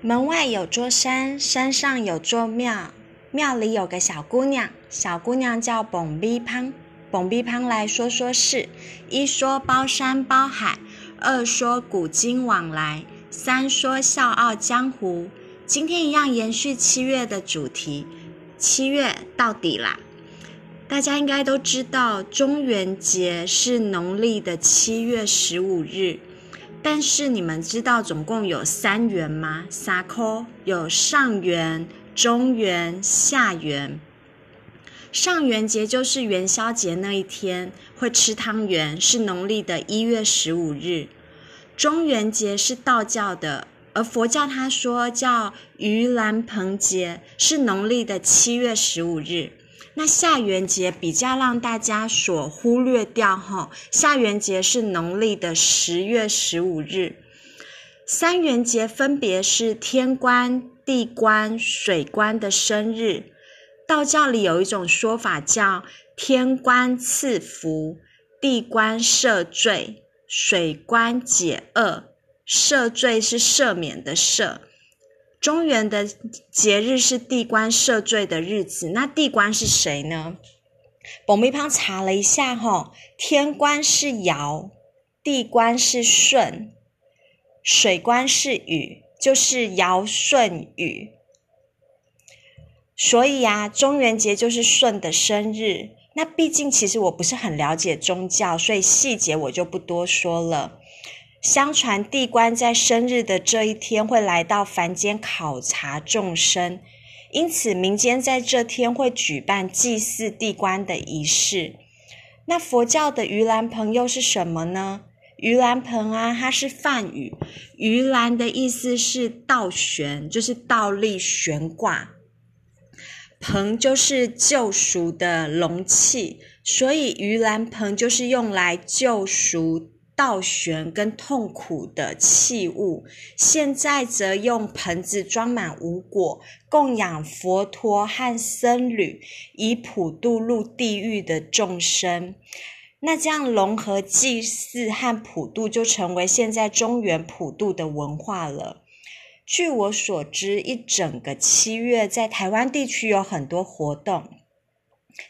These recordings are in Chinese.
门外有座山，山上有座庙，庙里有个小姑娘，小姑娘叫蹦逼胖。蹦逼胖来说说事：一说包山包海，二说古今往来，三说笑傲江湖。今天一样延续七月的主题，七月到底啦！大家应该都知道，中元节是农历的七月十五日。但是你们知道总共有三元吗？三科有上元、中元、下元。上元节就是元宵节那一天会吃汤圆，是农历的一月十五日。中元节是道教的，而佛教他说叫盂兰盆节，是农历的七月十五日。那下元节比较让大家所忽略掉哈，下元节是农历的十月十五日，三元节分别是天官、地官、水官的生日。道教里有一种说法叫天官赐福，地官赦罪，水官解厄。赦罪是赦免的赦。中原的节日是地官赦罪的日子，那地官是谁呢？董秘旁查了一下，哈，天官是尧，地官是舜，水官是禹，就是尧舜禹。所以啊，中元节就是舜的生日。那毕竟其实我不是很了解宗教，所以细节我就不多说了。相传地官在生日的这一天会来到凡间考察众生，因此民间在这天会举办祭祀地官的仪式。那佛教的盂兰盆又是什么呢？盂兰盆啊，它是梵语，盂兰的意思是倒悬，就是倒立悬挂，盆就是救赎的容器，所以盂兰盆就是用来救赎。倒悬跟痛苦的器物，现在则用盆子装满五果，供养佛陀和僧侣，以普度入地狱的众生。那这样融合祭祀和普度，就成为现在中原普渡的文化了。据我所知，一整个七月在台湾地区有很多活动。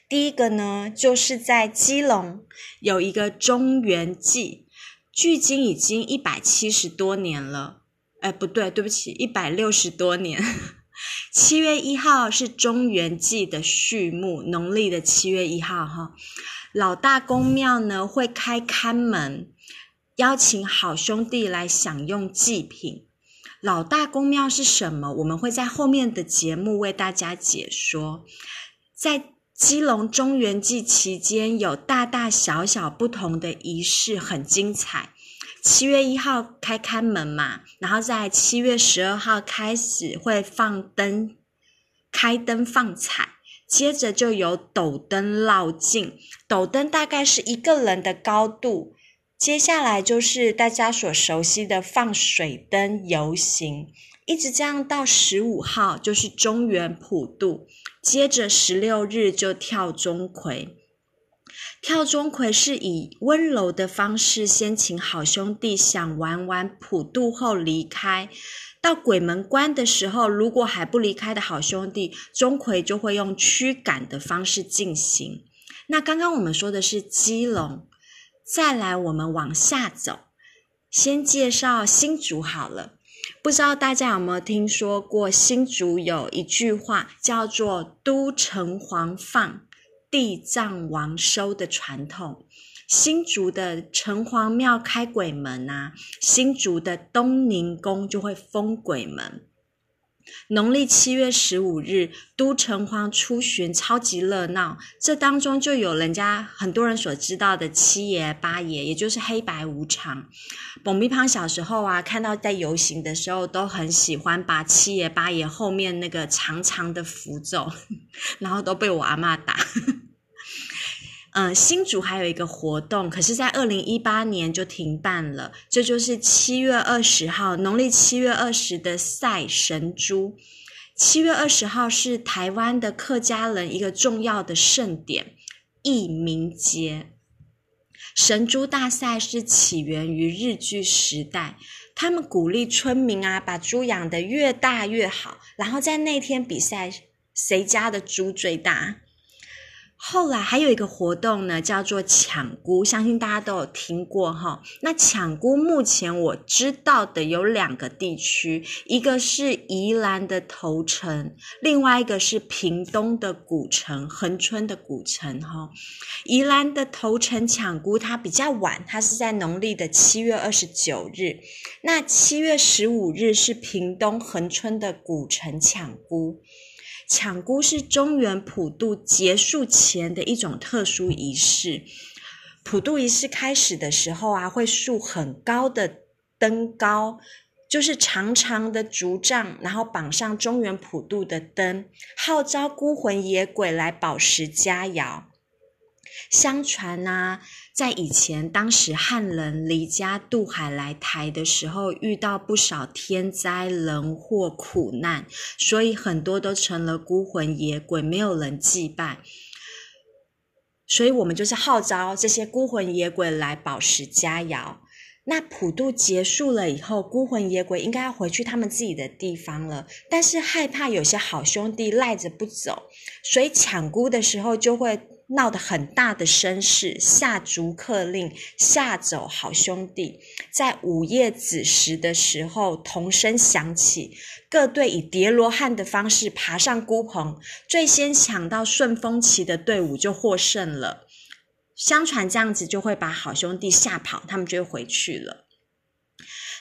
第一个呢，就是在基隆有一个中原祭。距今已经一百七十多年了，哎，不对，对不起，一百六十多年。七月一号是中元祭的序幕，农历的七月一号哈。老大公庙呢会开看门，邀请好兄弟来享用祭品。老大公庙是什么？我们会在后面的节目为大家解说。在基隆中原祭期间有大大小小不同的仪式，很精彩。七月一号开开门嘛，然后在七月十二号开始会放灯，开灯放彩，接着就有斗灯绕境，斗灯大概是一个人的高度。接下来就是大家所熟悉的放水灯游行，一直这样到十五号就是中元普渡。接着十六日就跳钟馗，跳钟馗是以温柔的方式先请好兄弟想玩完普渡后离开。到鬼门关的时候，如果还不离开的好兄弟，钟馗就会用驱赶的方式进行。那刚刚我们说的是基隆，再来我们往下走，先介绍新竹好了。不知道大家有没有听说过新竹有一句话叫做“都城隍放，地藏王收”的传统。新竹的城隍庙开鬼门啊，新竹的东宁宫就会封鬼门。农历七月十五日，都城隍出巡，超级热闹。这当中就有人家很多人所知道的七爷八爷，也就是黑白无常。董碧胖小时候啊，看到在游行的时候，都很喜欢把七爷八爷后面那个长长的符咒，然后都被我阿妈打。嗯，新竹还有一个活动，可是，在二零一八年就停办了。这就是七月二十号，农历七月二十的赛神猪。七月二十号是台湾的客家人一个重要的盛典——义民节。神猪大赛是起源于日据时代。他们鼓励村民啊，把猪养得越大越好，然后在那天比赛谁家的猪最大。后来还有一个活动呢，叫做抢菇，相信大家都有听过哈。那抢菇目前我知道的有两个地区，一个是宜兰的头城，另外一个是屏东的古城恒春的古城哈。宜兰的头城抢菇它比较晚，它是在农历的七月二十九日。那七月十五日是屏东恒春的古城抢菇。抢孤是中原普渡结束前的一种特殊仪式。普渡仪式开始的时候啊，会竖很高的灯高，就是长长的竹杖，然后绑上中原普渡的灯，号召孤魂野鬼来饱食佳肴。相传呐，在以前，当时汉人离家渡海来台的时候，遇到不少天灾人祸苦难，所以很多都成了孤魂野鬼，没有人祭拜。所以我们就是号召这些孤魂野鬼来饱食佳肴。那普渡结束了以后，孤魂野鬼应该要回去他们自己的地方了，但是害怕有些好兄弟赖着不走，所以抢孤的时候就会。闹得很大的声势，下逐客令，吓走好兄弟。在午夜子时的时候，铜声响起，各队以叠罗汉的方式爬上孤棚，最先抢到顺风旗的队伍就获胜了。相传这样子就会把好兄弟吓跑，他们就会回去了。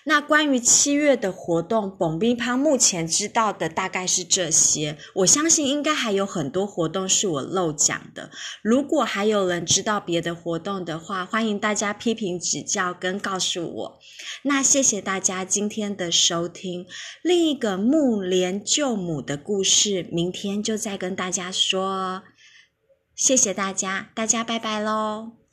那关于七月的活动，蹦逼胖目前知道的大概是这些。我相信应该还有很多活动是我漏讲的。如果还有人知道别的活动的话，欢迎大家批评指教跟告诉我。那谢谢大家今天的收听。另一个木莲救母的故事，明天就再跟大家说。谢谢大家，大家拜拜喽。